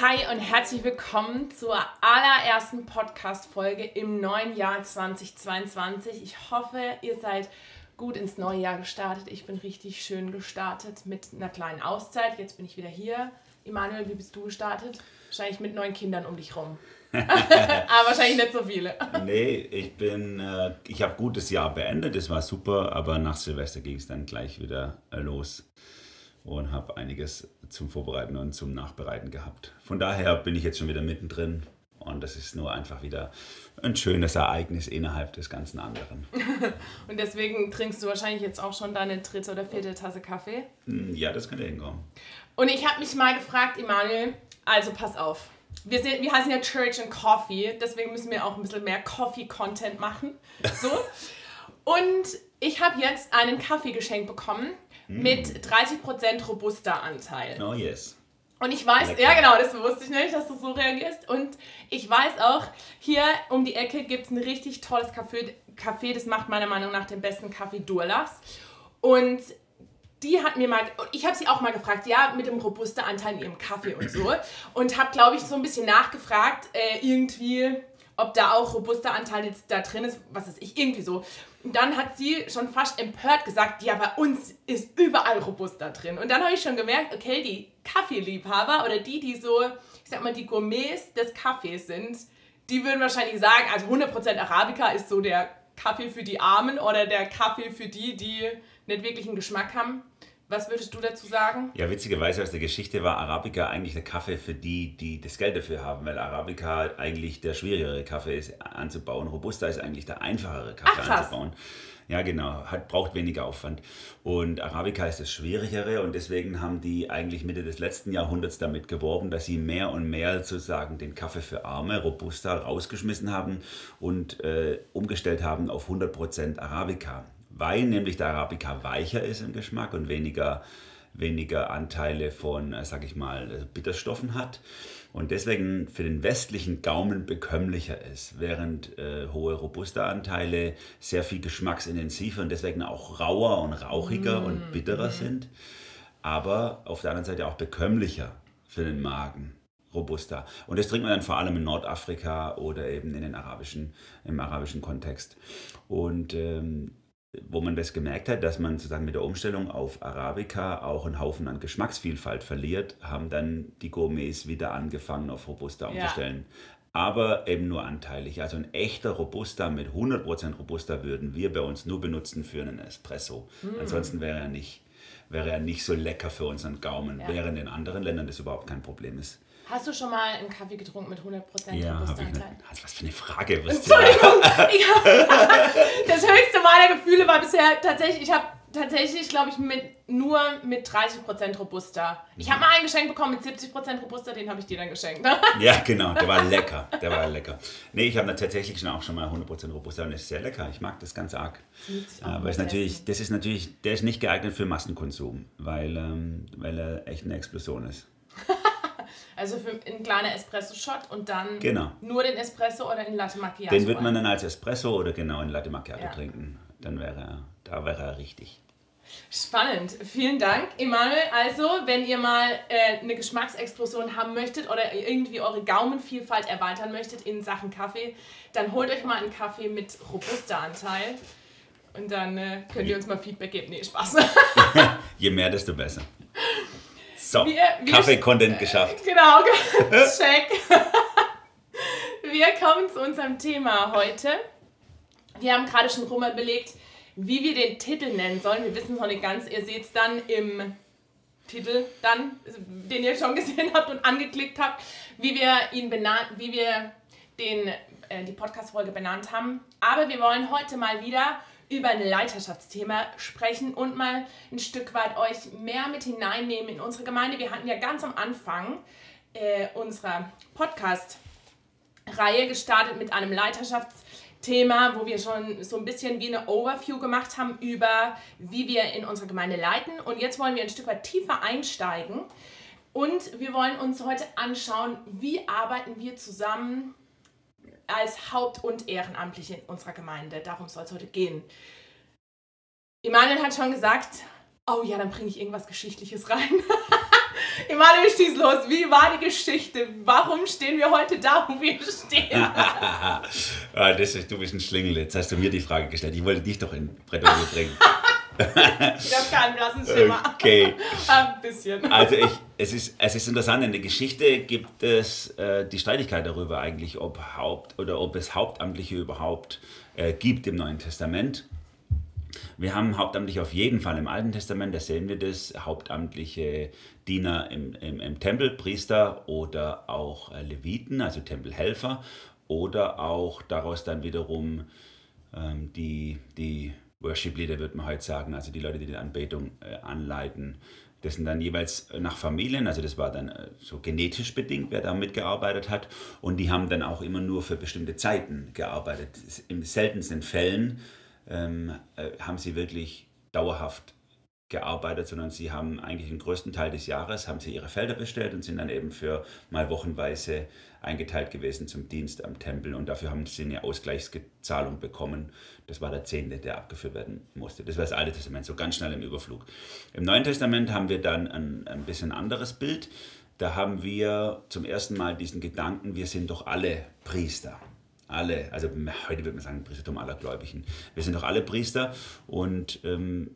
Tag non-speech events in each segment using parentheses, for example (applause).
Hi und herzlich willkommen zur allerersten Podcast-Folge im neuen Jahr 2022. Ich hoffe, ihr seid gut ins neue Jahr gestartet. Ich bin richtig schön gestartet mit einer kleinen Auszeit. Jetzt bin ich wieder hier. Emanuel, wie bist du gestartet? Wahrscheinlich mit neun Kindern um dich rum. (laughs) Aber wahrscheinlich nicht so viele. nee, ich bin, äh, ich habe gutes Jahr beendet, das war super, aber nach Silvester ging es dann gleich wieder äh, los und habe einiges zum Vorbereiten und zum Nachbereiten gehabt. Von daher bin ich jetzt schon wieder mittendrin und das ist nur einfach wieder ein schönes Ereignis innerhalb des ganzen anderen. (laughs) und deswegen trinkst du wahrscheinlich jetzt auch schon deine dritte oder vierte Tasse Kaffee? Hm, ja, das könnte hinkommen. Und ich habe mich mal gefragt, Emanuel, also pass auf. Wir, sind, wir heißen ja Church and Coffee, deswegen müssen wir auch ein bisschen mehr Coffee-Content machen. So. (laughs) Und ich habe jetzt einen Kaffee geschenkt bekommen mm. mit 30% Robusta-Anteil. Oh yes. Und ich weiß, Lecker. ja genau, das wusste ich nicht, dass du so reagierst. Und ich weiß auch, hier um die Ecke gibt es ein richtig tolles Café, Café, das macht meiner Meinung nach den besten Kaffee Durlas. Und die hat mir mal, ich habe sie auch mal gefragt, ja, mit dem Robusta-Anteil in ihrem Kaffee und so. Und habe, glaube ich, so ein bisschen nachgefragt, äh, irgendwie, ob da auch Robusta-Anteil jetzt da drin ist, was ist ich, irgendwie so. Und dann hat sie schon fast empört gesagt, ja, bei uns ist überall Robusta drin. Und dann habe ich schon gemerkt, okay, die Kaffeeliebhaber oder die, die so, ich sag mal, die Gourmets des Kaffees sind, die würden wahrscheinlich sagen, also 100% Arabica ist so der Kaffee für die Armen oder der Kaffee für die, die nicht wirklich einen Geschmack haben. Was würdest du dazu sagen? Ja, witzigerweise aus der Geschichte war Arabica eigentlich der Kaffee für die, die das Geld dafür haben, weil Arabica eigentlich der schwierigere Kaffee ist anzubauen. Robusta ist eigentlich der einfachere Kaffee Ach, anzubauen. Ja, genau, hat, braucht weniger Aufwand. Und Arabica ist das Schwierigere und deswegen haben die eigentlich Mitte des letzten Jahrhunderts damit geworben, dass sie mehr und mehr sozusagen den Kaffee für Arme, Robusta, rausgeschmissen haben und äh, umgestellt haben auf 100% Arabica weil nämlich der Arabica weicher ist im Geschmack und weniger, weniger Anteile von, äh, sag ich mal, Bitterstoffen hat und deswegen für den westlichen Gaumen bekömmlicher ist, während äh, hohe Robusta-Anteile sehr viel geschmacksintensiver und deswegen auch rauer und rauchiger mm. und bitterer mm. sind, aber auf der anderen Seite auch bekömmlicher für den Magen. Robusta. Und das trinkt man dann vor allem in Nordafrika oder eben in den arabischen, im arabischen Kontext. Und ähm, wo man das gemerkt hat, dass man sozusagen mit der Umstellung auf Arabica auch einen Haufen an Geschmacksvielfalt verliert, haben dann die Gourmets wieder angefangen auf Robusta umzustellen. Ja. Aber eben nur anteilig. Also ein echter Robusta mit 100% Robusta würden wir bei uns nur benutzen für einen Espresso. Mm. Ansonsten wäre er nicht, wäre er nicht so lecker für unseren Gaumen, ja. während in anderen Ländern das überhaupt kein Problem ist. Hast du schon mal einen Kaffee getrunken mit 100% ja, Robusta-Anteil? Was für eine Frage. (laughs) Entschuldigung. (laughs) das höchste meiner Gefühle war bisher tatsächlich, ich habe tatsächlich, glaube ich, mit, nur mit 30% Robusta. Ich habe mal einen geschenkt bekommen mit 70% Robusta, den habe ich dir dann geschenkt. Ne? (laughs) ja, genau, der war lecker. Der war lecker. Nee, ich habe tatsächlich schon auch schon mal 100% Robusta und das ist sehr lecker. Ich mag das ganz arg. Aber ist natürlich, das ist natürlich, der ist nicht geeignet für Massenkonsum, weil, ähm, weil er echt eine Explosion ist. Also für ein kleiner Espresso-Shot und dann genau. nur den Espresso oder den Latte Macchiato? Den würde man dann als Espresso oder genau in Latte Macchiato ja. trinken. Dann wäre er, da wäre er richtig. Spannend, vielen Dank, Emanuel. Also, wenn ihr mal äh, eine Geschmacksexplosion haben möchtet oder irgendwie eure Gaumenvielfalt erweitern möchtet in Sachen Kaffee, dann holt euch mal einen Kaffee mit Robusta-Anteil und dann äh, könnt ihr uns mal Feedback geben. Nee, Spaß. (laughs) Je mehr, desto besser. So, Kaffee-Content geschafft. Genau, (laughs) check. (laughs) wir kommen zu unserem Thema heute. Wir haben gerade schon rum belegt, wie wir den Titel nennen sollen. Wir wissen es noch nicht ganz. Ihr seht es dann im Titel, dann, den ihr schon (laughs) gesehen habt und angeklickt habt, wie wir ihn benannt, wie wir den, äh, die Podcast-Folge benannt haben. Aber wir wollen heute mal wieder über ein Leiterschaftsthema sprechen und mal ein Stück weit euch mehr mit hineinnehmen in unsere Gemeinde. Wir hatten ja ganz am Anfang äh, unserer Podcast-Reihe gestartet mit einem Leiterschaftsthema Thema, wo wir schon so ein bisschen wie eine Overview gemacht haben über, wie wir in unserer Gemeinde leiten. Und jetzt wollen wir ein Stück weit tiefer einsteigen. Und wir wollen uns heute anschauen, wie arbeiten wir zusammen als Haupt- und Ehrenamtliche in unserer Gemeinde. Darum soll es heute gehen. Emanuel hat schon gesagt, oh ja, dann bringe ich irgendwas Geschichtliches rein. (laughs) Emanuel, stieß los. Wie war die Geschichte? Warum stehen wir heute da, wo wir stehen? (laughs) ah, das ist, du bist ein Schlingel. Jetzt hast du mir die Frage gestellt. Ich wollte dich doch in Bretterwiese bringen. (laughs) ich habe keinen blassen Schimmer. Okay. (laughs) Ein bisschen. Also ich, es, ist, es ist interessant, in der Geschichte gibt es äh, die Streitigkeit darüber eigentlich, ob, Haupt, oder ob es Hauptamtliche überhaupt äh, gibt im Neuen Testament. Wir haben hauptamtlich auf jeden Fall im Alten Testament, da sehen wir das, hauptamtliche Diener im, im, im Tempel, Priester oder auch äh, Leviten, also Tempelhelfer oder auch daraus dann wiederum ähm, die, die Worship Leader, würde man heute sagen, also die Leute, die die Anbetung äh, anleiten. Das sind dann jeweils nach Familien, also das war dann äh, so genetisch bedingt, wer da mitgearbeitet hat. Und die haben dann auch immer nur für bestimmte Zeiten gearbeitet. Im seltensten Fällen ähm, äh, haben sie wirklich dauerhaft gearbeitet, sondern sie haben eigentlich den größten Teil des Jahres, haben sie ihre Felder bestellt und sind dann eben für mal wochenweise eingeteilt gewesen zum Dienst am Tempel und dafür haben sie eine Ausgleichszahlung bekommen. Das war der Zehnte, der abgeführt werden musste. Das war das Alte Testament, so ganz schnell im Überflug. Im Neuen Testament haben wir dann ein, ein bisschen anderes Bild. Da haben wir zum ersten Mal diesen Gedanken, wir sind doch alle Priester alle, also heute würde man sagen, Priestertum aller Gläubigen. Wir sind doch alle Priester und ähm,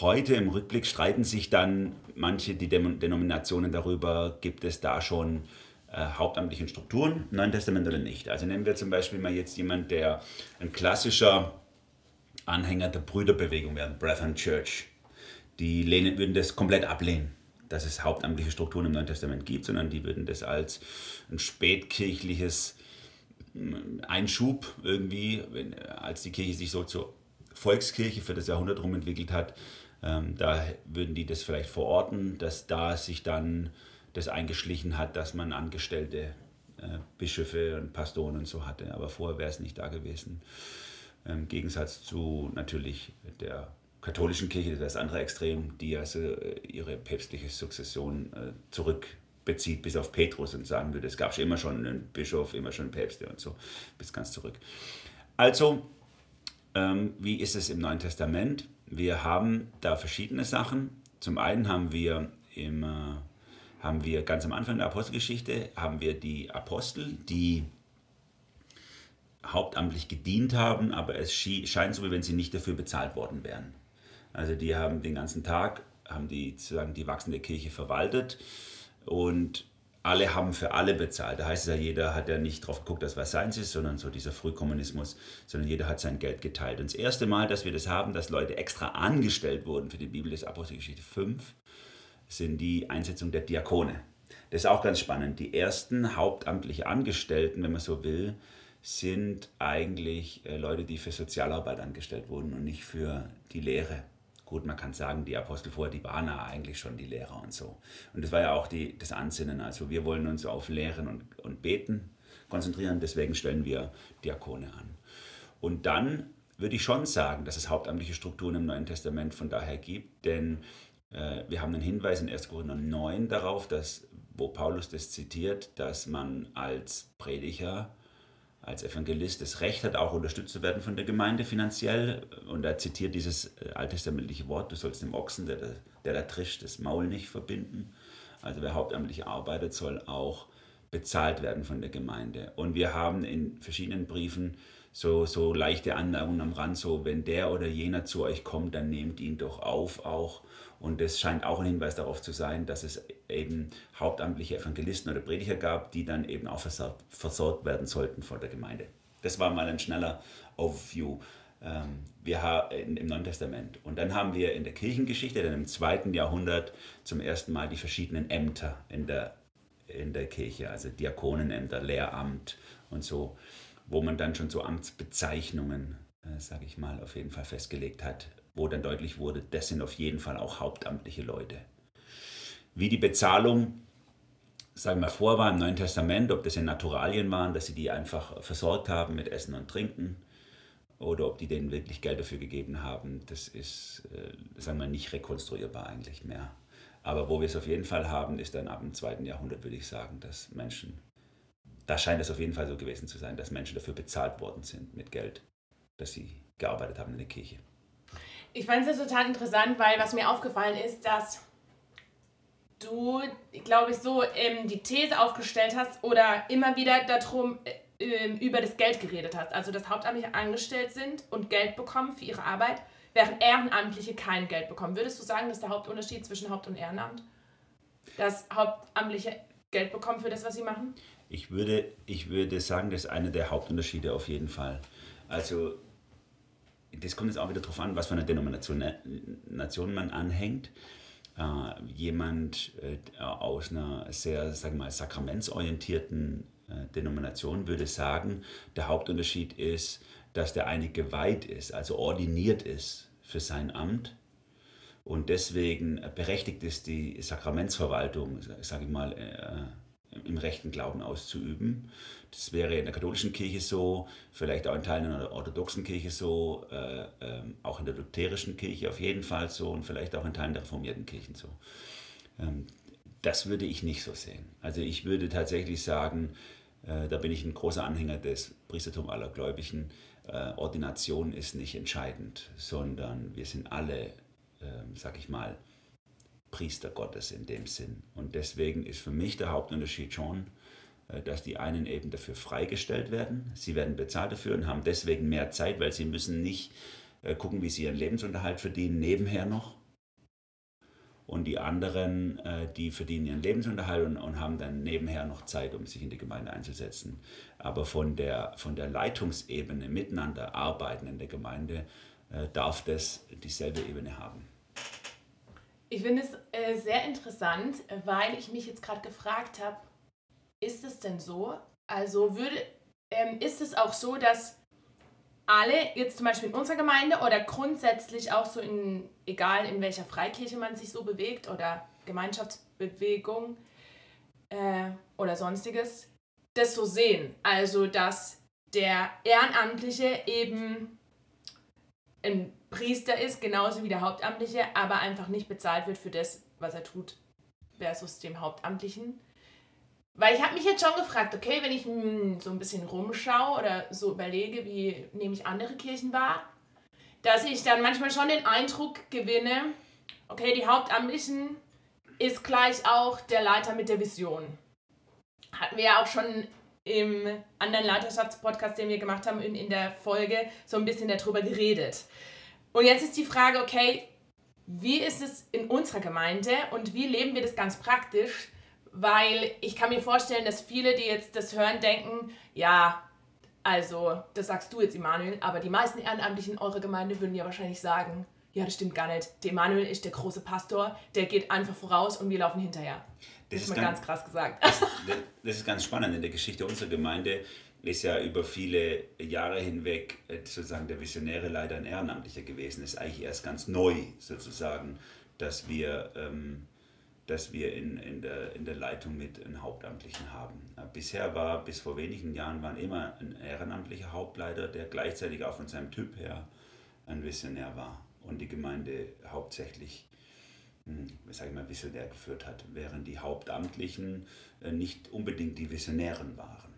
heute im Rückblick streiten sich dann manche die Denominationen darüber, gibt es da schon äh, hauptamtliche Strukturen im Neuen Testament oder nicht. Also nehmen wir zum Beispiel mal jetzt jemand, der ein klassischer Anhänger der Brüderbewegung wäre, Brethren Church. Die lehnen, würden das komplett ablehnen dass es hauptamtliche Strukturen im Neuen Testament gibt, sondern die würden das als ein spätkirchliches Einschub irgendwie, wenn, als die Kirche sich so zur Volkskirche für das Jahrhundert rum entwickelt hat. Ähm, da würden die das vielleicht verorten, dass da sich dann das eingeschlichen hat, dass man Angestellte, äh, Bischöfe und Pastoren und so hatte. Aber vorher wäre es nicht da gewesen. Im Gegensatz zu natürlich der katholischen Kirche, das andere Extrem, die also ihre päpstliche Sukzession äh, zurück bis auf Petrus und sagen würde, es gab schon immer schon einen Bischof, immer schon Päpste und so, bis ganz zurück. Also, ähm, wie ist es im Neuen Testament? Wir haben da verschiedene Sachen. Zum einen haben wir im, haben wir ganz am Anfang der Apostelgeschichte haben wir die Apostel, die hauptamtlich gedient haben, aber es scheint so, wie wenn sie nicht dafür bezahlt worden wären. Also die haben den ganzen Tag, haben die sozusagen die wachsende Kirche verwaltet und alle haben für alle bezahlt. Da heißt es ja, jeder hat ja nicht drauf geguckt, dass was seins ist, sondern so dieser Frühkommunismus, sondern jeder hat sein Geld geteilt. Und das erste Mal, dass wir das haben, dass Leute extra angestellt wurden für die Bibel des Apostelgeschichte 5, sind die Einsetzung der Diakone. Das ist auch ganz spannend. Die ersten hauptamtliche Angestellten, wenn man so will, sind eigentlich äh, Leute, die für Sozialarbeit angestellt wurden und nicht für die Lehre. Gut, man kann sagen, die Apostel vorher, die waren eigentlich schon die Lehrer und so. Und das war ja auch die, das Ansinnen. Also wir wollen uns auf Lehren und, und Beten konzentrieren, deswegen stellen wir Diakone an. Und dann würde ich schon sagen, dass es hauptamtliche Strukturen im Neuen Testament von daher gibt, denn wir haben einen Hinweis in 1. Korinther 9 darauf, dass, wo Paulus das zitiert, dass man als Prediger als Evangelist das Recht hat, auch unterstützt zu werden von der Gemeinde finanziell. Und er zitiert dieses äh, alttestamentliche Wort, du sollst dem Ochsen, der, der da trischt, das Maul nicht verbinden. Also wer hauptamtlich arbeitet, soll auch bezahlt werden von der Gemeinde. Und wir haben in verschiedenen Briefen so, so leichte Anmerkungen am Rand, so wenn der oder jener zu euch kommt, dann nehmt ihn doch auf auch und es scheint auch ein Hinweis darauf zu sein, dass es eben hauptamtliche Evangelisten oder Prediger gab, die dann eben auch versorgt, werden sollten von der Gemeinde. Das war mal ein schneller Overview ähm, wir haben im Neuen Testament. Und dann haben wir in der Kirchengeschichte, dann im zweiten Jahrhundert, zum ersten Mal die verschiedenen Ämter in der, in der Kirche, also Diakonenämter, Lehramt und so, wo man dann schon so Amtsbezeichnungen, äh, sage ich mal, auf jeden Fall festgelegt hat, wo dann deutlich wurde, das sind auf jeden Fall auch hauptamtliche Leute. Wie die Bezahlung sagen wir vor war im Neuen Testament, ob das in Naturalien waren, dass sie die einfach versorgt haben mit Essen und Trinken oder ob die denen wirklich Geld dafür gegeben haben, das ist, äh, sagen wir, nicht rekonstruierbar eigentlich mehr. Aber wo wir es auf jeden Fall haben, ist dann ab dem zweiten Jahrhundert, würde ich sagen, dass Menschen, da scheint es auf jeden Fall so gewesen zu sein, dass Menschen dafür bezahlt worden sind mit Geld, dass sie gearbeitet haben in der Kirche. Ich fand es total interessant, weil was mir aufgefallen ist, dass du, glaube ich, so ähm, die These aufgestellt hast oder immer wieder darum äh, ähm, über das Geld geredet hast. Also, dass Hauptamtliche angestellt sind und Geld bekommen für ihre Arbeit, während Ehrenamtliche kein Geld bekommen. Würdest du sagen, das ist der Hauptunterschied zwischen Haupt- und Ehrenamt? Dass Hauptamtliche Geld bekommen für das, was sie machen? Ich würde, ich würde sagen, das ist einer der Hauptunterschiede auf jeden Fall. Also, das kommt jetzt auch wieder darauf an, was für eine Denomination Nation man anhängt. Äh, jemand äh, aus einer sehr, sagen mal, sakramentsorientierten äh, Denomination würde sagen, der Hauptunterschied ist, dass der eine geweiht ist, also ordiniert ist für sein Amt und deswegen berechtigt ist, die Sakramentsverwaltung, sage ich mal, äh, im rechten Glauben auszuüben. Das wäre in der katholischen Kirche so, vielleicht auch in Teilen der orthodoxen Kirche so, äh, äh, auch in der lutherischen Kirche auf jeden Fall so und vielleicht auch in Teilen der reformierten Kirchen so. Ähm, das würde ich nicht so sehen. Also ich würde tatsächlich sagen, äh, da bin ich ein großer Anhänger des Priestertum aller Gläubigen. Äh, Ordination ist nicht entscheidend, sondern wir sind alle, ähm, sag ich mal, Priester Gottes in dem Sinn. Und deswegen ist für mich der Hauptunterschied schon, äh, dass die einen eben dafür freigestellt werden. Sie werden bezahlt dafür und haben deswegen mehr Zeit, weil sie müssen nicht äh, gucken, wie sie ihren Lebensunterhalt verdienen, nebenher noch. Und die anderen, äh, die verdienen ihren Lebensunterhalt und, und haben dann nebenher noch Zeit, um sich in die Gemeinde einzusetzen. Aber von der, von der Leitungsebene miteinander arbeiten in der Gemeinde darf das dieselbe Ebene haben. Ich finde es äh, sehr interessant, weil ich mich jetzt gerade gefragt habe, ist es denn so? Also würde, ähm, ist es auch so, dass alle, jetzt zum Beispiel in unserer Gemeinde oder grundsätzlich auch so in, egal in welcher Freikirche man sich so bewegt oder Gemeinschaftsbewegung äh, oder sonstiges, das so sehen. Also, dass der Ehrenamtliche eben ein Priester ist, genauso wie der Hauptamtliche, aber einfach nicht bezahlt wird für das, was er tut, versus dem Hauptamtlichen. Weil ich habe mich jetzt schon gefragt, okay, wenn ich hm, so ein bisschen rumschaue oder so überlege, wie nehme ich andere Kirchen wahr, dass ich dann manchmal schon den Eindruck gewinne, okay, die Hauptamtlichen ist gleich auch der Leiter mit der Vision. Hatten wir ja auch schon im anderen Leiterschaftspodcast, den wir gemacht haben, in, in der Folge so ein bisschen darüber geredet. Und jetzt ist die Frage, okay, wie ist es in unserer Gemeinde und wie leben wir das ganz praktisch? Weil ich kann mir vorstellen, dass viele, die jetzt das hören, denken, ja, also, das sagst du jetzt, Emanuel, aber die meisten Ehrenamtlichen in eurer Gemeinde würden ja wahrscheinlich sagen, ja, das stimmt gar nicht. Der Emanuel ist der große Pastor, der geht einfach voraus und wir laufen hinterher. Das, das ist mal ganz, ganz krass gesagt. Das, das, ist ganz spannend in der Geschichte unserer Gemeinde ist ja über viele Jahre hinweg äh, sozusagen der Visionäre leider ein Ehrenamtlicher gewesen. Ist eigentlich erst ganz neu sozusagen, dass wir, ähm, dass wir in, in, der, in der Leitung mit einem Hauptamtlichen haben. Bisher war, bis vor wenigen Jahren, waren immer ein ehrenamtlicher Hauptleiter, der gleichzeitig auch von seinem Typ her ein Visionär war und die Gemeinde hauptsächlich hm, sag ich mal, visionär geführt hat, während die Hauptamtlichen äh, nicht unbedingt die Visionären waren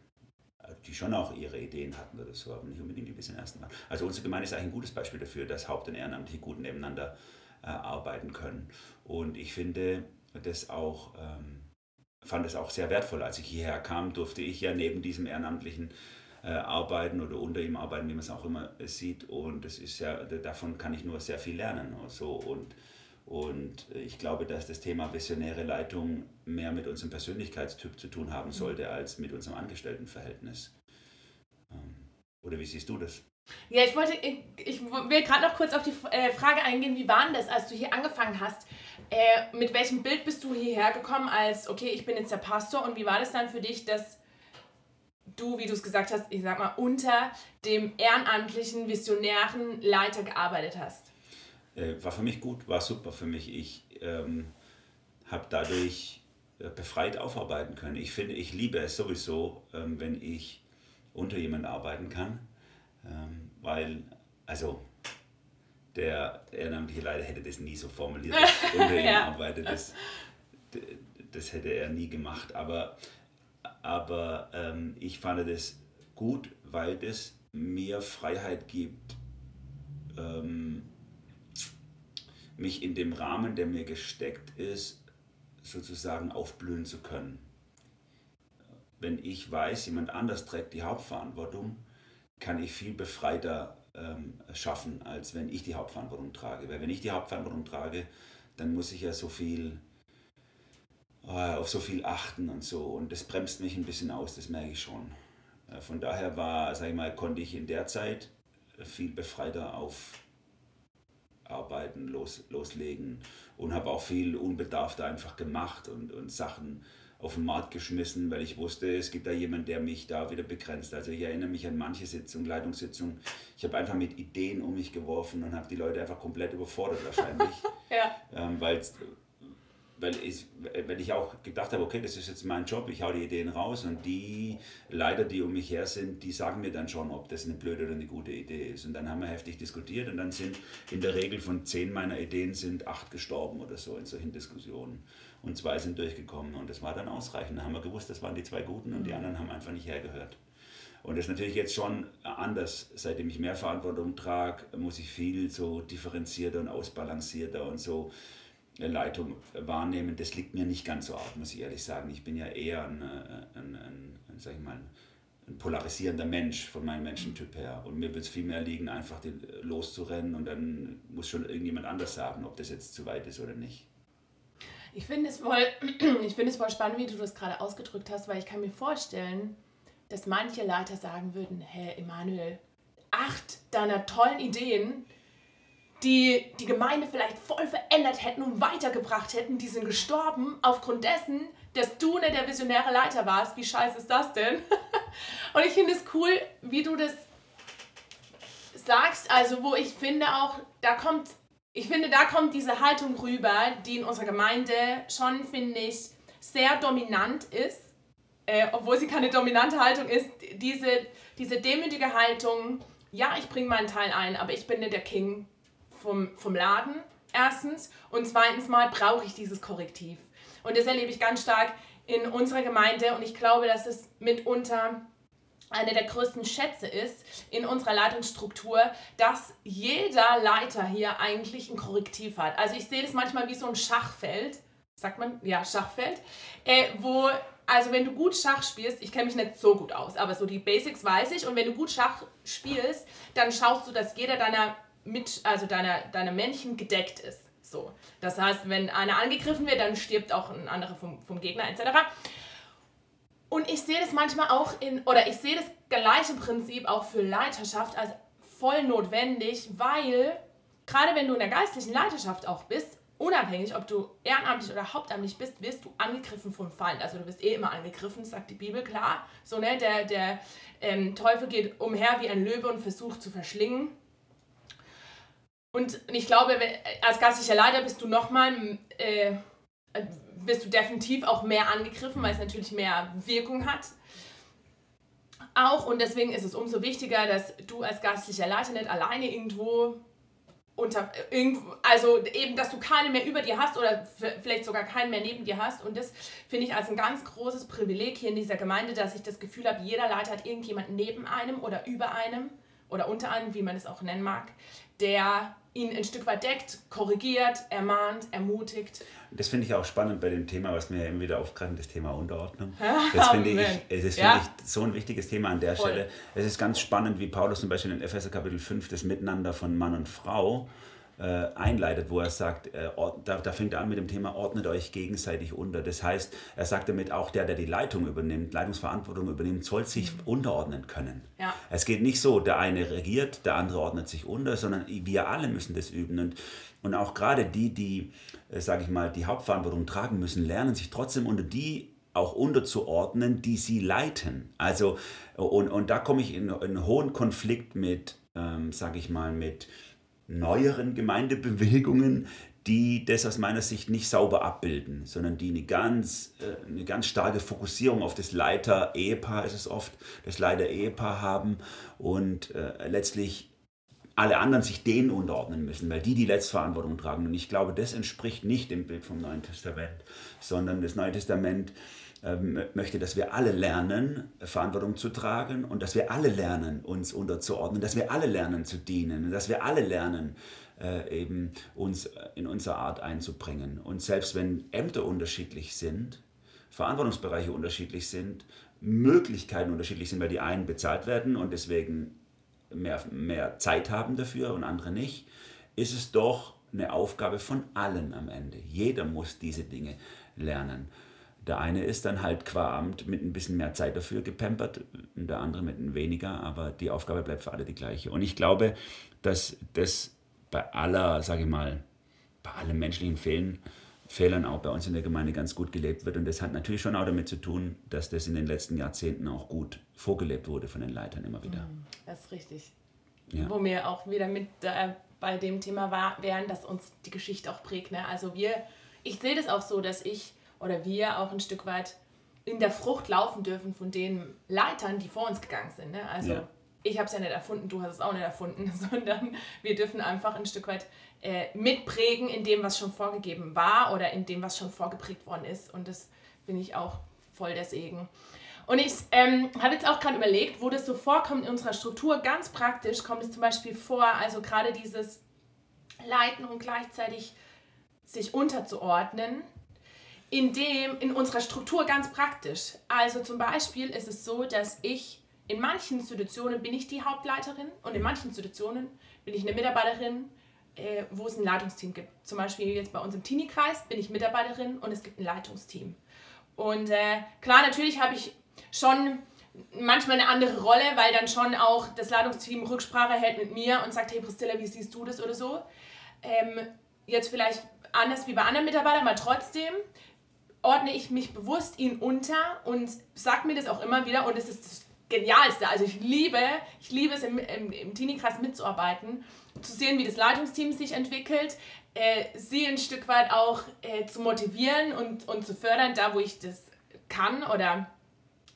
die schon auch ihre Ideen hatten oder so, aber nicht unbedingt die bisschen ersten waren. Also unsere Gemeinde ist eigentlich ein gutes Beispiel dafür, dass Haupt- und Ehrenamtliche gut nebeneinander äh, arbeiten können. Und ich finde das auch, ähm, fand es auch sehr wertvoll. Als ich hierher kam, durfte ich ja neben diesem Ehrenamtlichen äh, arbeiten oder unter ihm arbeiten, wie man es auch immer sieht. Und das ist ja, davon kann ich nur sehr viel lernen. Und so. und und ich glaube, dass das Thema visionäre Leitung mehr mit unserem Persönlichkeitstyp zu tun haben sollte, als mit unserem Angestelltenverhältnis. Ähm, oder wie siehst du das? Ja, ich wollte, ich, ich will gerade noch kurz auf die äh, Frage eingehen, wie war denn das, als du hier angefangen hast? Äh, mit welchem Bild bist du hierher gekommen als, okay, ich bin jetzt der Pastor und wie war das dann für dich, dass du, wie du es gesagt hast, ich sag mal, unter dem ehrenamtlichen, visionären Leiter gearbeitet hast? Äh, war für mich gut, war super für mich. Ich ähm, habe dadurch äh, befreit aufarbeiten können. Ich finde, ich liebe es sowieso, ähm, wenn ich unter jemandem arbeiten kann, ähm, weil, also der ehrenamtliche Leiter hätte das nie so formuliert, dass (laughs) unter ihm ja. arbeite. Das, das hätte er nie gemacht. Aber, aber ähm, ich fand das gut, weil das mir Freiheit gibt, ähm, mich in dem Rahmen, der mir gesteckt ist, sozusagen aufblühen zu können. Wenn ich weiß, jemand anders trägt die Hauptverantwortung, kann ich viel befreiter ähm, schaffen, als wenn ich die Hauptverantwortung trage. Weil wenn ich die Hauptverantwortung trage, dann muss ich ja so viel oh, auf so viel achten und so. Und das bremst mich ein bisschen aus, das merke ich schon. Äh, von daher war, sag ich mal, konnte ich in der Zeit viel befreiter aufarbeiten, los, loslegen und habe auch viel unbedarfter einfach gemacht und, und Sachen auf den Markt geschmissen, weil ich wusste, es gibt da jemand, der mich da wieder begrenzt. Also ich erinnere mich an manche Sitzungen, Leitungssitzungen. Ich habe einfach mit Ideen um mich geworfen und habe die Leute einfach komplett überfordert wahrscheinlich. (laughs) ja. ähm, weil weil ich, weil ich auch gedacht habe, okay, das ist jetzt mein Job, ich hau die Ideen raus und die Leiter, die um mich her sind, die sagen mir dann schon, ob das eine blöde oder eine gute Idee ist. Und dann haben wir heftig diskutiert und dann sind in der Regel von zehn meiner Ideen sind acht gestorben oder so in solchen Diskussionen. Und zwei sind durchgekommen und das war dann ausreichend. Dann haben wir gewusst, das waren die zwei guten und die mhm. anderen haben einfach nicht hergehört. Und das ist natürlich jetzt schon anders. Seitdem ich mehr Verantwortung trage, muss ich viel so differenzierter und ausbalancierter und so Leitung wahrnehmen, das liegt mir nicht ganz so arg, muss ich ehrlich sagen. Ich bin ja eher ein, äh, ein, ein, ein sag ich mal, ein polarisierender Mensch von meinem Menschentyp her. Und mir wird es viel mehr liegen, einfach loszurennen und dann muss schon irgendjemand anders sagen, ob das jetzt zu weit ist oder nicht. Ich finde es, voll, (clears throat) find es voll spannend, wie du das gerade ausgedrückt hast, weil ich kann mir vorstellen, dass manche Leiter sagen würden, Herr Emanuel, acht deiner tollen Ideen, die die Gemeinde vielleicht voll verändert hätten und weitergebracht hätten, die sind gestorben aufgrund dessen, dass du nicht der visionäre Leiter warst. Wie scheiße ist das denn? (laughs) und ich finde es cool, wie du das sagst, also wo ich finde auch, da kommt, ich finde, da kommt diese Haltung rüber, die in unserer Gemeinde schon, finde ich, sehr dominant ist, äh, obwohl sie keine dominante Haltung ist, diese, diese demütige Haltung, ja, ich bringe meinen Teil ein, aber ich bin nicht der King vom, vom Laden, erstens. Und zweitens mal brauche ich dieses Korrektiv. Und das erlebe ich ganz stark in unserer Gemeinde und ich glaube, dass es mitunter einer der größten Schätze ist in unserer Leitungsstruktur, dass jeder Leiter hier eigentlich ein Korrektiv hat. Also ich sehe das manchmal wie so ein Schachfeld, sagt man, ja, Schachfeld, äh, wo, also wenn du gut Schach spielst, ich kenne mich nicht so gut aus, aber so die Basics weiß ich, und wenn du gut Schach spielst, dann schaust du, dass jeder deiner mit, also deiner, deiner Männchen gedeckt ist. So. Das heißt, wenn einer angegriffen wird, dann stirbt auch ein anderer vom, vom Gegner etc. Und ich sehe das manchmal auch in, oder ich sehe das gleiche Prinzip auch für Leiterschaft als voll notwendig, weil gerade wenn du in der geistlichen Leiterschaft auch bist, unabhängig, ob du ehrenamtlich oder hauptamtlich bist, wirst du angegriffen vom Feind. Also du wirst eh immer angegriffen, sagt die Bibel, klar. So, ne, der, der ähm, Teufel geht umher wie ein Löwe und versucht zu verschlingen. Und ich glaube, als geistlicher Leiter bist du nochmal, äh, bist du definitiv auch mehr angegriffen, weil es natürlich mehr Wirkung hat. Auch und deswegen ist es umso wichtiger, dass du als geistlicher Leiter nicht alleine irgendwo unter, irgendwo, also eben, dass du keine mehr über dir hast oder vielleicht sogar keinen mehr neben dir hast. Und das finde ich als ein ganz großes Privileg hier in dieser Gemeinde, dass ich das Gefühl habe, jeder Leiter hat irgendjemand neben einem oder über einem oder unter einem, wie man es auch nennen mag, der ihn ein Stück weit deckt, korrigiert, ermahnt, ermutigt. Das finde ich auch spannend bei dem Thema, was mir immer wieder aufgreifen, das Thema Unterordnung. (laughs) Das finde ich, das ja. ich so ein wichtiges Thema an der Voll. Stelle. Es ist ganz spannend, wie Paulus zum Beispiel in Epheser Kapitel 5 das Miteinander von Mann und Frau äh, einleitet, wo er sagt, äh, da, da fängt er an mit dem Thema, ordnet euch gegenseitig unter. Das heißt, er sagt damit auch, der, der die Leitung übernimmt, Leitungsverantwortung übernimmt, soll sich mhm. unterordnen können. Ja. Es geht nicht so, der eine regiert, der andere ordnet sich unter, sondern wir alle müssen das üben. Und, und auch gerade die, die, äh, sage ich mal, die Hauptverantwortung tragen müssen, lernen sich trotzdem unter die auch unterzuordnen, die sie leiten. Also, und, und da komme ich in, in einen hohen Konflikt mit, ähm, sage ich mal, mit neueren Gemeindebewegungen, die das aus meiner Sicht nicht sauber abbilden, sondern die eine ganz, äh, eine ganz starke Fokussierung auf das Leiter-Ehepaar ist es oft, das Leiter-Ehepaar haben und äh, letztlich alle anderen sich denen unterordnen müssen, weil die die Letztverantwortung tragen. Und ich glaube, das entspricht nicht dem Bild vom Neuen Testament, sondern das Neue Testament möchte, dass wir alle lernen, Verantwortung zu tragen und dass wir alle lernen, uns unterzuordnen, dass wir alle lernen zu dienen, dass wir alle lernen, äh, eben uns in unsere Art einzubringen. Und selbst wenn Ämter unterschiedlich sind, Verantwortungsbereiche unterschiedlich sind, Möglichkeiten unterschiedlich sind, weil die einen bezahlt werden und deswegen mehr, mehr Zeit haben dafür und andere nicht, ist es doch eine Aufgabe von allen am Ende. Jeder muss diese Dinge lernen. Der eine ist dann halt qua Amt mit ein bisschen mehr Zeit dafür gepampert, der andere mit ein weniger, aber die Aufgabe bleibt für alle die gleiche. Und ich glaube, dass das bei aller, sage ich mal, bei allen menschlichen Fehlern, Fehlern auch bei uns in der Gemeinde ganz gut gelebt wird. Und das hat natürlich schon auch damit zu tun, dass das in den letzten Jahrzehnten auch gut vorgelebt wurde von den Leitern immer wieder. Mhm. Das ist richtig. Ja. Wo wir auch wieder mit äh, bei dem Thema war, wären, dass uns die Geschichte auch prägt. Ne? Also wir, ich sehe das auch so, dass ich oder wir auch ein Stück weit in der Frucht laufen dürfen von den Leitern, die vor uns gegangen sind. Ne? Also ja. ich habe es ja nicht erfunden, du hast es auch nicht erfunden, (laughs) sondern wir dürfen einfach ein Stück weit äh, mitprägen in dem, was schon vorgegeben war oder in dem, was schon vorgeprägt worden ist. Und das finde ich auch voll der Segen. Und ich ähm, habe jetzt auch gerade überlegt, wo das so vorkommt in unserer Struktur. Ganz praktisch kommt es zum Beispiel vor, also gerade dieses Leiten und gleichzeitig sich unterzuordnen, in dem in unserer Struktur ganz praktisch. Also zum Beispiel ist es so, dass ich in manchen Institutionen bin ich die Hauptleiterin und in manchen Institutionen bin ich eine Mitarbeiterin, äh, wo es ein Leitungsteam gibt. Zum Beispiel jetzt bei uns im Teenie-Kreis bin ich Mitarbeiterin und es gibt ein Leitungsteam. Und äh, klar, natürlich habe ich schon manchmal eine andere Rolle, weil dann schon auch das Ladungsteam Rücksprache hält mit mir und sagt, hey Priscilla, wie siehst du das oder so. Ähm, jetzt vielleicht anders wie bei anderen Mitarbeitern, aber trotzdem ordne ich mich bewusst ihnen unter und sage mir das auch immer wieder und es ist das Genialste. Also ich liebe, ich liebe es im, im, im Teenie-Kreis mitzuarbeiten, zu sehen, wie das Leitungsteam sich entwickelt, äh, sie ein Stück weit auch äh, zu motivieren und, und zu fördern, da wo ich das kann oder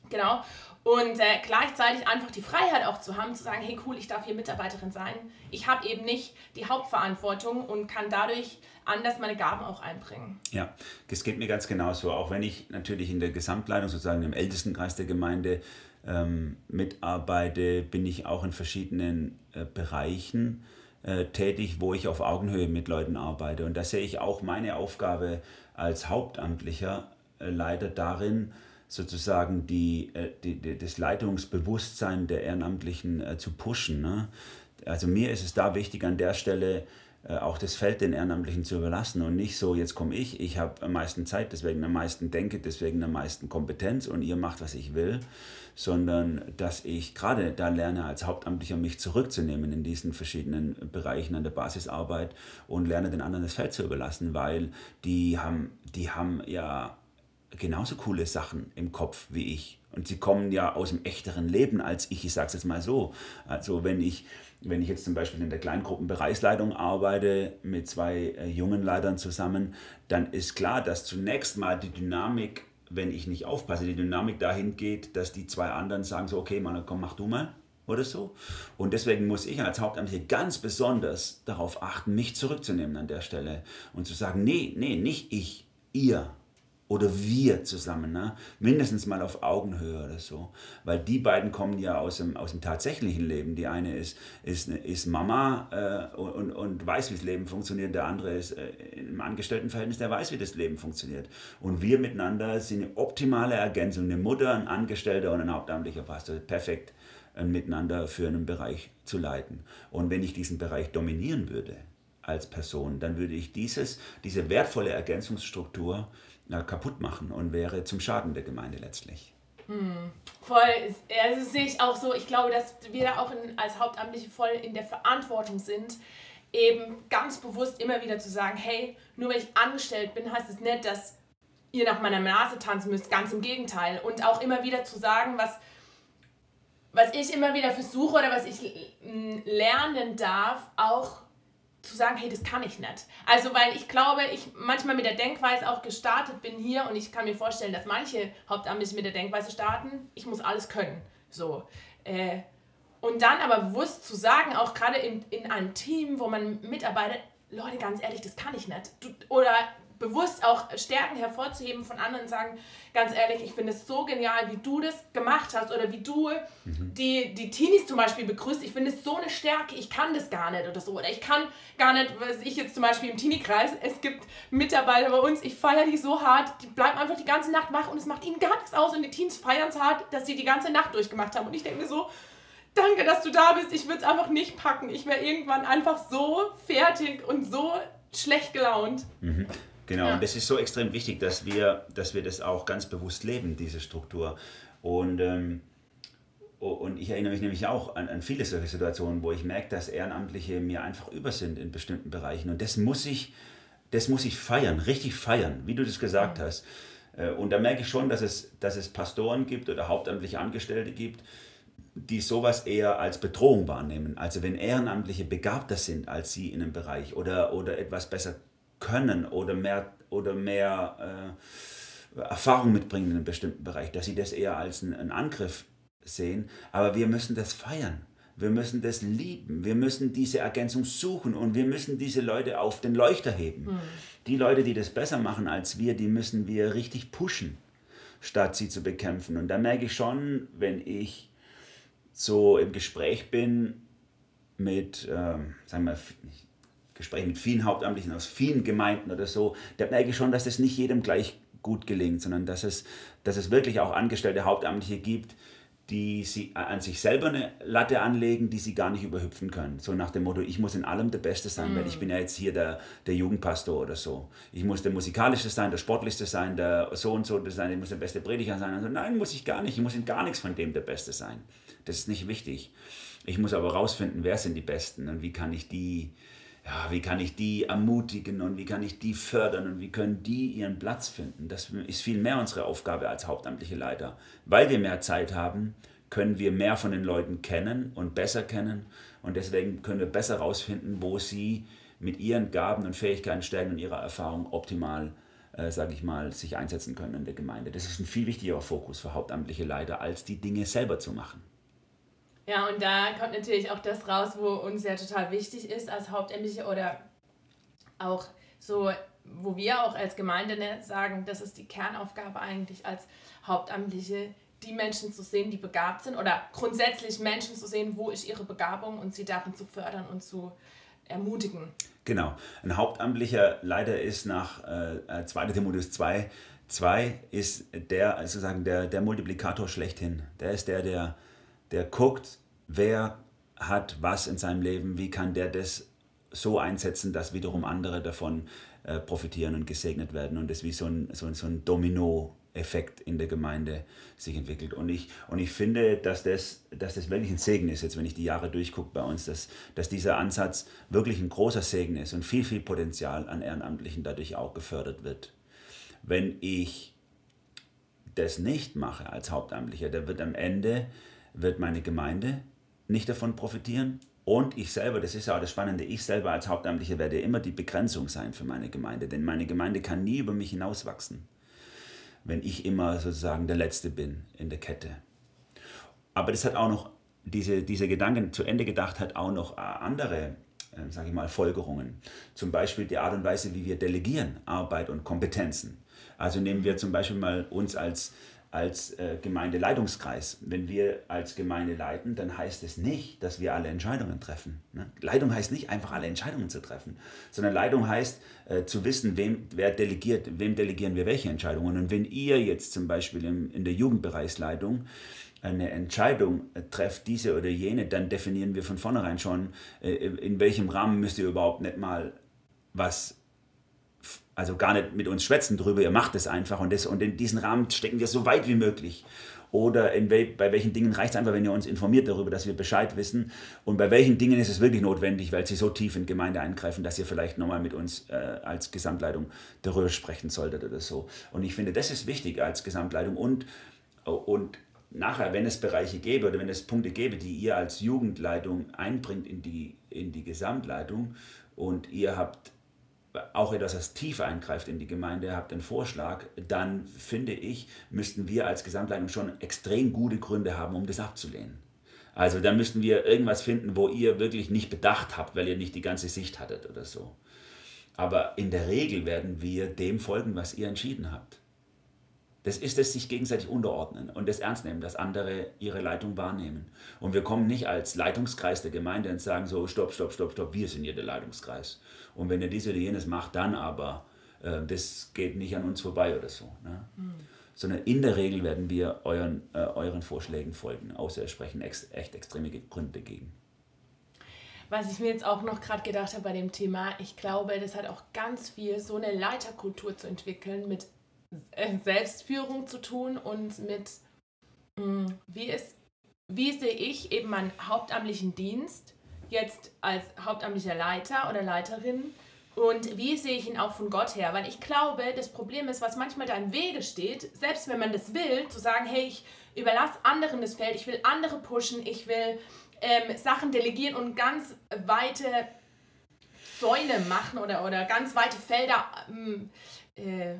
Genau. Und äh, gleichzeitig einfach die Freiheit auch zu haben, zu sagen, hey cool, ich darf hier Mitarbeiterin sein. Ich habe eben nicht die Hauptverantwortung und kann dadurch anders meine Gaben auch einbringen. Ja, das geht mir ganz genauso. Auch wenn ich natürlich in der Gesamtleitung, sozusagen im ältesten Kreis der Gemeinde ähm, mitarbeite, bin ich auch in verschiedenen äh, Bereichen äh, tätig, wo ich auf Augenhöhe mit Leuten arbeite. Und da sehe ich auch meine Aufgabe als Hauptamtlicher äh, leider darin, sozusagen die, äh, die, die, das Leitungsbewusstsein der Ehrenamtlichen äh, zu pushen. Ne? Also mir ist es da wichtig, an der Stelle auch das Feld den Ehrenamtlichen zu überlassen und nicht so, jetzt komme ich, ich habe am meisten Zeit, deswegen am meisten denke, deswegen am meisten Kompetenz und ihr macht, was ich will, sondern dass ich gerade da lerne, als Hauptamtlicher mich zurückzunehmen in diesen verschiedenen Bereichen an der Basisarbeit und lerne den anderen das Feld zu überlassen, weil die haben, die haben ja genauso coole Sachen im Kopf wie ich. Und sie kommen ja aus dem echteren Leben als ich. Ich sage es jetzt mal so. Also wenn ich, wenn ich jetzt zum Beispiel in der Kleingruppenbereichsleitung arbeite mit zwei äh, jungen Leitern zusammen, dann ist klar, dass zunächst mal die Dynamik, wenn ich nicht aufpasse, die Dynamik dahin geht, dass die zwei anderen sagen so, okay, Mann, komm, mach du mal oder so. Und deswegen muss ich als Hauptamtliche ganz besonders darauf achten, mich zurückzunehmen an der Stelle und zu sagen, nee, nee, nicht ich, ihr oder wir zusammen, ne? mindestens mal auf Augenhöhe oder so. Weil die beiden kommen ja aus dem, aus dem tatsächlichen Leben. Die eine ist, ist, ist Mama äh, und, und weiß, wie das Leben funktioniert. Der andere ist äh, im Angestelltenverhältnis, der weiß, wie das Leben funktioniert. Und wir miteinander sind eine optimale Ergänzung. Eine Mutter, ein Angestellter und ein hauptamtlicher Pastor. Perfekt äh, miteinander für einen Bereich zu leiten. Und wenn ich diesen Bereich dominieren würde als Person, dann würde ich dieses, diese wertvolle Ergänzungsstruktur ja, kaputt machen und wäre zum Schaden der Gemeinde letztlich. Hm, voll, also sehe ich auch so. Ich glaube, dass wir da auch in, als Hauptamtliche voll in der Verantwortung sind, eben ganz bewusst immer wieder zu sagen, hey, nur weil ich angestellt bin, heißt es nicht, dass ihr nach meiner Nase tanzen müsst. Ganz im Gegenteil. Und auch immer wieder zu sagen, was, was ich immer wieder versuche oder was ich lernen darf, auch zu sagen, hey, das kann ich nicht. Also, weil ich glaube, ich manchmal mit der Denkweise auch gestartet bin hier und ich kann mir vorstellen, dass manche Hauptamtliche mit der Denkweise starten, ich muss alles können. So. Äh, und dann aber bewusst zu sagen, auch gerade in, in einem Team, wo man mitarbeitet, Leute, ganz ehrlich, das kann ich nicht. Du, oder bewusst auch Stärken hervorzuheben von anderen und sagen, ganz ehrlich, ich finde es so genial, wie du das gemacht hast oder wie du mhm. die, die Teenies zum Beispiel begrüßt. Ich finde es so eine Stärke, ich kann das gar nicht oder so. Oder ich kann gar nicht, was ich jetzt zum Beispiel im Teenie-Kreis, es gibt Mitarbeiter bei uns, ich feiere die so hart, die bleiben einfach die ganze Nacht wach und es macht ihnen gar nichts aus und die Teens feiern es hart, dass sie die ganze Nacht durchgemacht haben. Und ich denke mir so, danke, dass du da bist, ich würde es einfach nicht packen. Ich wäre irgendwann einfach so fertig und so schlecht gelaunt. Mhm. Genau, ja. und das ist so extrem wichtig, dass wir, dass wir das auch ganz bewusst leben, diese Struktur. Und, ähm, und ich erinnere mich nämlich auch an, an viele solche Situationen, wo ich merke, dass Ehrenamtliche mir einfach über sind in bestimmten Bereichen. Und das muss ich, das muss ich feiern, richtig feiern, wie du das gesagt hast. Äh, und da merke ich schon, dass es, dass es Pastoren gibt oder hauptamtliche Angestellte gibt, die sowas eher als Bedrohung wahrnehmen. Also wenn Ehrenamtliche begabter sind als sie in einem Bereich oder, oder etwas besser können oder mehr, oder mehr äh, Erfahrung mitbringen in einem bestimmten Bereich, dass sie das eher als einen, einen Angriff sehen. Aber wir müssen das feiern. Wir müssen das lieben. Wir müssen diese Ergänzung suchen und wir müssen diese Leute auf den Leuchter heben. Mhm. Die Leute, die das besser machen als wir, die müssen wir richtig pushen, statt sie zu bekämpfen. Und da merke ich schon, wenn ich so im Gespräch bin mit, ähm, sagen wir, Gespräche mit vielen Hauptamtlichen aus vielen Gemeinden oder so, da merke ich schon, dass es nicht jedem gleich gut gelingt, sondern dass es, dass es wirklich auch angestellte Hauptamtliche gibt, die sie an sich selber eine Latte anlegen, die sie gar nicht überhüpfen können. So nach dem Motto, ich muss in allem der Beste sein, mm. weil ich bin ja jetzt hier der, der Jugendpastor oder so. Ich muss der musikalischste sein, der sportlichste sein, der so und so sein, ich muss der beste Prediger sein. Also nein, muss ich gar nicht. Ich muss in gar nichts von dem der Beste sein. Das ist nicht wichtig. Ich muss aber rausfinden, wer sind die Besten und wie kann ich die ja, wie kann ich die ermutigen und wie kann ich die fördern und wie können die ihren Platz finden. Das ist viel mehr unsere Aufgabe als hauptamtliche Leiter. Weil wir mehr Zeit haben, können wir mehr von den Leuten kennen und besser kennen und deswegen können wir besser herausfinden, wo sie mit ihren Gaben und Fähigkeiten, Stärken und ihrer Erfahrung optimal, äh, sage ich mal, sich einsetzen können in der Gemeinde. Das ist ein viel wichtigerer Fokus für hauptamtliche Leiter, als die Dinge selber zu machen. Ja, und da kommt natürlich auch das raus, wo uns ja total wichtig ist als Hauptämtliche oder auch so, wo wir auch als Gemeinde ne, sagen, das ist die Kernaufgabe eigentlich als Hauptamtliche, die Menschen zu sehen, die begabt sind oder grundsätzlich Menschen zu sehen, wo ist ihre Begabung und sie darin zu fördern und zu ermutigen. Genau. Ein hauptamtlicher Leiter ist nach äh, 2. Äh, Timotheus 2, 2 ist der, sozusagen der, der Multiplikator schlechthin. Der ist der, der der guckt, wer hat was in seinem Leben, wie kann der das so einsetzen, dass wiederum andere davon äh, profitieren und gesegnet werden und das wie so ein, so, so ein Domino-Effekt in der Gemeinde sich entwickelt. Und ich, und ich finde, dass das, dass das wirklich ein Segen ist, jetzt wenn ich die Jahre durchgucke bei uns, dass, dass dieser Ansatz wirklich ein großer Segen ist und viel, viel Potenzial an Ehrenamtlichen dadurch auch gefördert wird. Wenn ich das nicht mache als Hauptamtlicher, der wird am Ende wird meine Gemeinde nicht davon profitieren und ich selber, das ist ja auch das Spannende, ich selber als Hauptamtlicher werde immer die Begrenzung sein für meine Gemeinde, denn meine Gemeinde kann nie über mich hinauswachsen, wenn ich immer sozusagen der Letzte bin in der Kette. Aber das hat auch noch, diese, diese Gedanken zu Ende gedacht, hat auch noch äh, andere, äh, sage ich mal, Folgerungen. Zum Beispiel die Art und Weise, wie wir delegieren, Arbeit und Kompetenzen. Also nehmen wir zum Beispiel mal uns als als äh, Gemeindeleitungskreis. Wenn wir als Gemeinde leiten, dann heißt es nicht, dass wir alle Entscheidungen treffen. Ne? Leitung heißt nicht einfach alle Entscheidungen zu treffen, sondern Leitung heißt äh, zu wissen, wem, wer delegiert, wem delegieren wir welche Entscheidungen. Und wenn ihr jetzt zum Beispiel im, in der Jugendbereichsleitung eine Entscheidung äh, trefft, diese oder jene, dann definieren wir von vornherein schon, äh, in welchem Rahmen müsst ihr überhaupt nicht mal was also gar nicht mit uns schwätzen drüber, ihr macht es einfach und, das, und in diesen Rahmen stecken wir so weit wie möglich. Oder wel, bei welchen Dingen reicht es einfach, wenn ihr uns informiert darüber, dass wir Bescheid wissen. Und bei welchen Dingen ist es wirklich notwendig, weil sie so tief in Gemeinde eingreifen, dass ihr vielleicht nochmal mit uns äh, als Gesamtleitung darüber sprechen solltet oder so. Und ich finde, das ist wichtig als Gesamtleitung. Und, und nachher, wenn es Bereiche gäbe oder wenn es Punkte gäbe, die ihr als Jugendleitung einbringt in die, in die Gesamtleitung, und ihr habt auch etwas, das tief eingreift in die Gemeinde, habt einen Vorschlag, dann finde ich, müssten wir als Gesamtleitung schon extrem gute Gründe haben, um das abzulehnen. Also dann müssten wir irgendwas finden, wo ihr wirklich nicht bedacht habt, weil ihr nicht die ganze Sicht hattet oder so. Aber in der Regel werden wir dem folgen, was ihr entschieden habt. Das ist es sich gegenseitig unterordnen und das ernst nehmen, dass andere ihre Leitung wahrnehmen. Und wir kommen nicht als Leitungskreis der Gemeinde und sagen so, stopp, stopp, stopp, stopp, wir sind hier der Leitungskreis. Und wenn ihr dies oder jenes macht, dann aber, äh, das geht nicht an uns vorbei oder so. Ne? Mhm. Sondern in der Regel werden wir euren, äh, euren Vorschlägen folgen, außer es sprechen ex echt extreme Gründe dagegen. Was ich mir jetzt auch noch gerade gedacht habe bei dem Thema, ich glaube, das hat auch ganz viel so eine Leiterkultur zu entwickeln mit Selbstführung zu tun und mit, mm, wie, ist, wie sehe ich eben meinen hauptamtlichen Dienst jetzt als hauptamtlicher Leiter oder Leiterin und wie sehe ich ihn auch von Gott her? Weil ich glaube, das Problem ist, was manchmal da im Wege steht, selbst wenn man das will, zu sagen, hey, ich überlasse anderen das Feld, ich will andere pushen, ich will ähm, Sachen delegieren und ganz weite Säule machen oder, oder ganz weite Felder ähm, äh,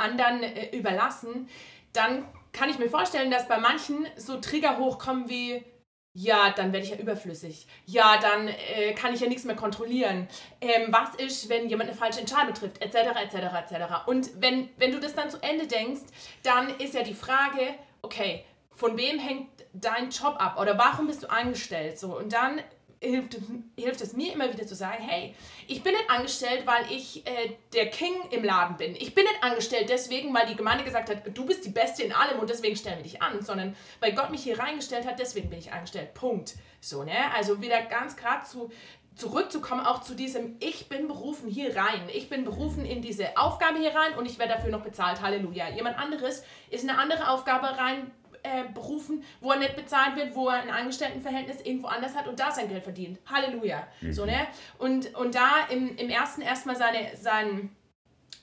anderen äh, überlassen, dann kann ich mir vorstellen, dass bei manchen so Trigger hochkommen wie, ja, dann werde ich ja überflüssig. Ja, dann äh, kann ich ja nichts mehr kontrollieren. Ähm, was ist, wenn jemand eine falsche Entscheidung trifft, etc., etc., etc. Und wenn, wenn du das dann zu Ende denkst, dann ist ja die Frage, okay, von wem hängt dein Job ab oder warum bist du angestellt? So, und dann hilft, hilft es mir immer wieder zu sagen, hey, ich bin nicht angestellt, weil ich äh, der King im Laden bin. Ich bin nicht angestellt deswegen, weil die Gemeinde gesagt hat, du bist die Beste in allem und deswegen stellen wir dich an, sondern weil Gott mich hier reingestellt hat, deswegen bin ich angestellt. Punkt. So, ne? Also wieder ganz gerade zu zurückzukommen, auch zu diesem, ich bin berufen hier rein. Ich bin berufen in diese Aufgabe hier rein und ich werde dafür noch bezahlt. Halleluja. Jemand anderes ist eine andere Aufgabe rein äh, berufen, wo er nicht bezahlt wird, wo er ein Angestelltenverhältnis irgendwo anders hat und da sein Geld verdient. Halleluja. Mhm. So, ne? Und, und da im, im ersten erstmal seine, sein,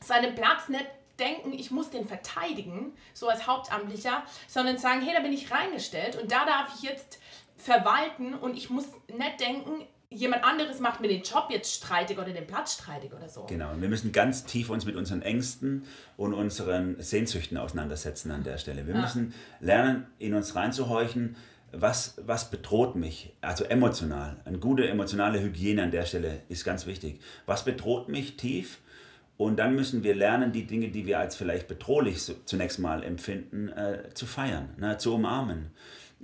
seinen Platz nicht denken, ich muss den verteidigen, so als Hauptamtlicher, sondern sagen, hey, da bin ich reingestellt und da darf ich jetzt verwalten und ich muss nicht denken, jemand anderes macht mir den Job jetzt streitig oder den Platz streitig oder so. Genau, wir müssen ganz tief uns mit unseren Ängsten und unseren Sehnsüchten auseinandersetzen an der Stelle. Wir ja. müssen lernen, in uns reinzuhorchen, was, was bedroht mich, also emotional. Eine gute emotionale Hygiene an der Stelle ist ganz wichtig. Was bedroht mich tief? Und dann müssen wir lernen, die Dinge, die wir als vielleicht bedrohlich zunächst mal empfinden, äh, zu feiern, ne, zu umarmen.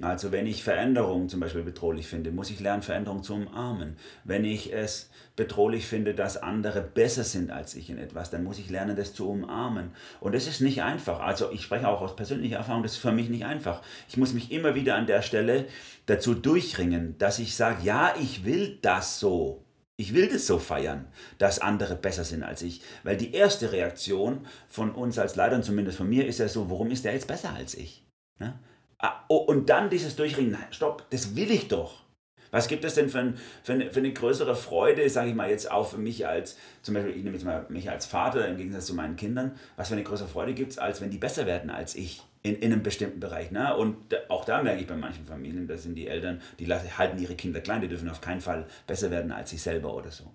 Also wenn ich Veränderungen zum Beispiel bedrohlich finde, muss ich lernen, Veränderungen zu umarmen. Wenn ich es bedrohlich finde, dass andere besser sind als ich in etwas, dann muss ich lernen, das zu umarmen. Und das ist nicht einfach. Also ich spreche auch aus persönlicher Erfahrung, das ist für mich nicht einfach. Ich muss mich immer wieder an der Stelle dazu durchringen, dass ich sage, ja, ich will das so. Ich will das so feiern, dass andere besser sind als ich. Weil die erste Reaktion von uns als Leitern, zumindest von mir, ist ja so, warum ist der jetzt besser als ich? Ne? Ah, oh, und dann dieses Durchringen, nein, stopp, das will ich doch. Was gibt es denn für, ein, für, eine, für eine größere Freude, sage ich mal jetzt auch für mich als, zum Beispiel, ich nehme jetzt mal mich als Vater im Gegensatz zu meinen Kindern, was für eine größere Freude gibt es, als wenn die besser werden als ich in, in einem bestimmten Bereich. Ne? Und auch da merke ich bei manchen Familien, da sind die Eltern, die halten ihre Kinder klein, die dürfen auf keinen Fall besser werden als sich selber oder so.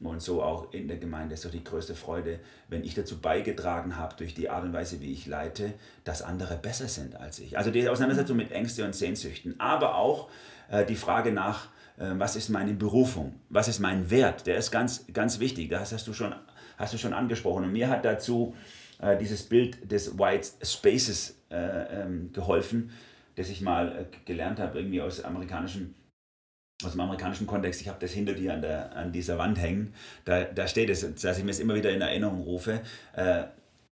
Und so auch in der Gemeinde ist doch die größte Freude, wenn ich dazu beigetragen habe, durch die Art und Weise, wie ich leite, dass andere besser sind als ich. Also die Auseinandersetzung mit Ängsten und Sehnsüchten, aber auch äh, die Frage nach, äh, was ist meine Berufung, was ist mein Wert, der ist ganz, ganz wichtig. Das hast du schon, hast du schon angesprochen. Und mir hat dazu äh, dieses Bild des White Spaces äh, ähm, geholfen, das ich mal äh, gelernt habe, irgendwie aus amerikanischen aus dem amerikanischen Kontext, ich habe das hinter dir an, der, an dieser Wand hängen, da, da steht es, dass ich mir es immer wieder in Erinnerung rufe, äh,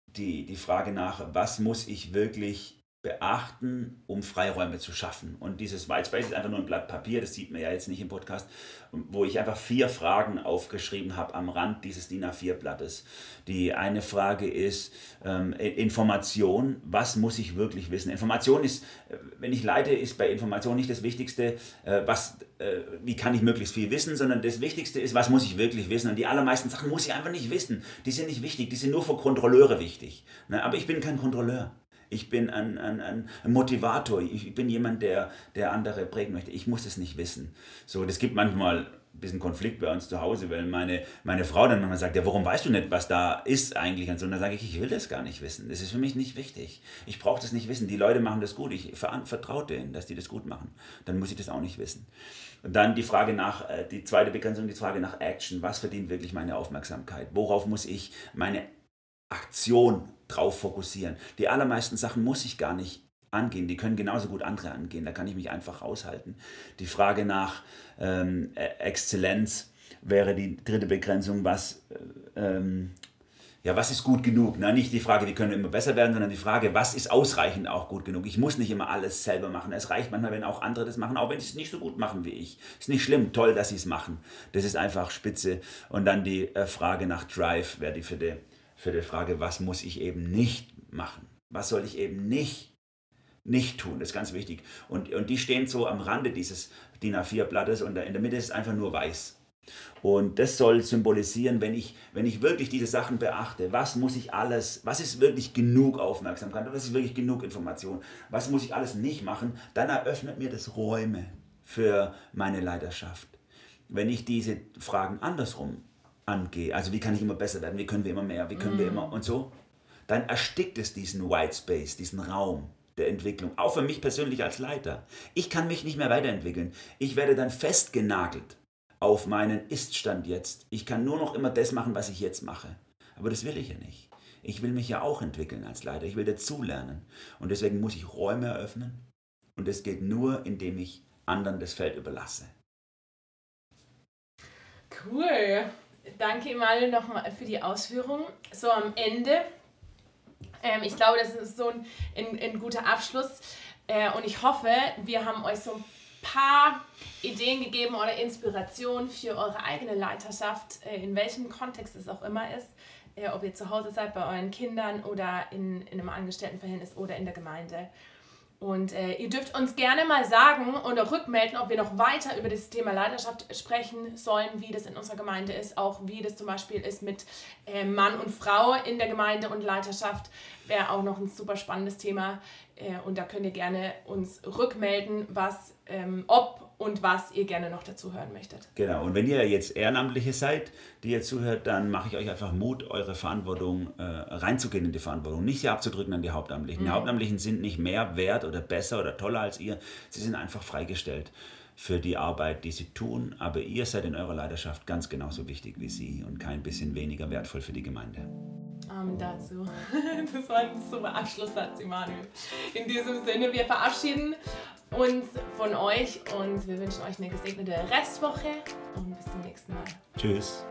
die, die Frage nach, was muss ich wirklich beachten, um Freiräume zu schaffen. Und dieses White Space ist einfach nur ein Blatt Papier, das sieht man ja jetzt nicht im Podcast, wo ich einfach vier Fragen aufgeschrieben habe am Rand dieses DIN A4-Blattes. Die eine Frage ist ähm, Information, was muss ich wirklich wissen? Information ist, äh, wenn ich leite, ist bei Information nicht das Wichtigste, äh, was, äh, wie kann ich möglichst viel wissen, sondern das Wichtigste ist, was muss ich wirklich wissen? Und die allermeisten Sachen muss ich einfach nicht wissen. Die sind nicht wichtig, die sind nur für Kontrolleure wichtig. Ne? Aber ich bin kein Kontrolleur. Ich bin ein, ein, ein Motivator. Ich bin jemand, der, der andere prägen möchte. Ich muss es nicht wissen. So, das gibt manchmal ein bisschen Konflikt bei uns zu Hause, weil meine, meine Frau dann manchmal sagt, ja, warum weißt du nicht, was da ist eigentlich? Und so, und dann sage ich, ich will das gar nicht wissen. Das ist für mich nicht wichtig. Ich brauche das nicht wissen. Die Leute machen das gut. Ich vertraue denen, dass die das gut machen. Dann muss ich das auch nicht wissen. Und dann die Frage nach, äh, die zweite Begrenzung, die Frage nach Action. Was verdient wirklich meine Aufmerksamkeit? Worauf muss ich meine Aktion drauf fokussieren. Die allermeisten Sachen muss ich gar nicht angehen. Die können genauso gut andere angehen. Da kann ich mich einfach raushalten. Die Frage nach ähm, e-, Exzellenz wäre die dritte Begrenzung, was, äh, ähm, ja, was ist gut genug? Na, nicht die Frage, wie können immer besser werden, sondern die Frage, was ist ausreichend auch gut genug? Ich muss nicht immer alles selber machen. Es reicht manchmal, wenn auch andere das machen, auch wenn sie es nicht so gut machen wie ich. Ist nicht schlimm, toll, dass sie es machen. Das ist einfach spitze. Und dann die äh, Frage nach Drive wäre die die für die Frage, was muss ich eben nicht machen? Was soll ich eben nicht, nicht tun? Das ist ganz wichtig. Und, und die stehen so am Rande dieses DIN A4-Blattes und in der Mitte ist es einfach nur weiß. Und das soll symbolisieren, wenn ich, wenn ich wirklich diese Sachen beachte, was muss ich alles, was ist wirklich genug Aufmerksamkeit, was ist wirklich genug Information, was muss ich alles nicht machen, dann eröffnet mir das Räume für meine Leidenschaft. Wenn ich diese Fragen andersrum angehe, also wie kann ich immer besser werden, wie können wir immer mehr, wie können mm. wir immer und so, dann erstickt es diesen White Space, diesen Raum der Entwicklung, auch für mich persönlich als Leiter. Ich kann mich nicht mehr weiterentwickeln. Ich werde dann festgenagelt auf meinen Iststand jetzt. Ich kann nur noch immer das machen, was ich jetzt mache. Aber das will ich ja nicht. Ich will mich ja auch entwickeln als Leiter. Ich will dazulernen. Und deswegen muss ich Räume eröffnen. Und das geht nur, indem ich anderen das Feld überlasse. Cool. Danke, Emanuel, nochmal für die Ausführung. So am Ende, ähm, ich glaube, das ist so ein, ein, ein guter Abschluss. Äh, und ich hoffe, wir haben euch so ein paar Ideen gegeben oder Inspiration für eure eigene Leiterschaft, äh, in welchem Kontext es auch immer ist. Äh, ob ihr zu Hause seid, bei euren Kindern oder in, in einem Angestelltenverhältnis oder in der Gemeinde. Und äh, ihr dürft uns gerne mal sagen oder rückmelden, ob wir noch weiter über das Thema Leidenschaft sprechen sollen, wie das in unserer Gemeinde ist, auch wie das zum Beispiel ist mit äh, Mann und Frau in der Gemeinde und Leiterschaft. Wäre auch noch ein super spannendes Thema. Äh, und da könnt ihr gerne uns rückmelden, was, ähm, ob und was ihr gerne noch dazu hören möchtet. Genau, und wenn ihr jetzt Ehrenamtliche seid, die ihr zuhört, dann mache ich euch einfach Mut, eure Verantwortung äh, reinzugehen in die Verantwortung, nicht sie abzudrücken an die Hauptamtlichen. Mhm. Die Hauptamtlichen sind nicht mehr wert oder besser oder toller als ihr, sie sind einfach freigestellt für die Arbeit, die sie tun, aber ihr seid in eurer Leidenschaft ganz genauso wichtig wie sie und kein bisschen weniger wertvoll für die Gemeinde. Amen dazu. (laughs) Das war ein super Abschlusssatz, Immanuel. In diesem Sinne, wir verabschieden uns von euch und wir wünschen euch eine gesegnete Restwoche und bis zum nächsten Mal. Tschüss.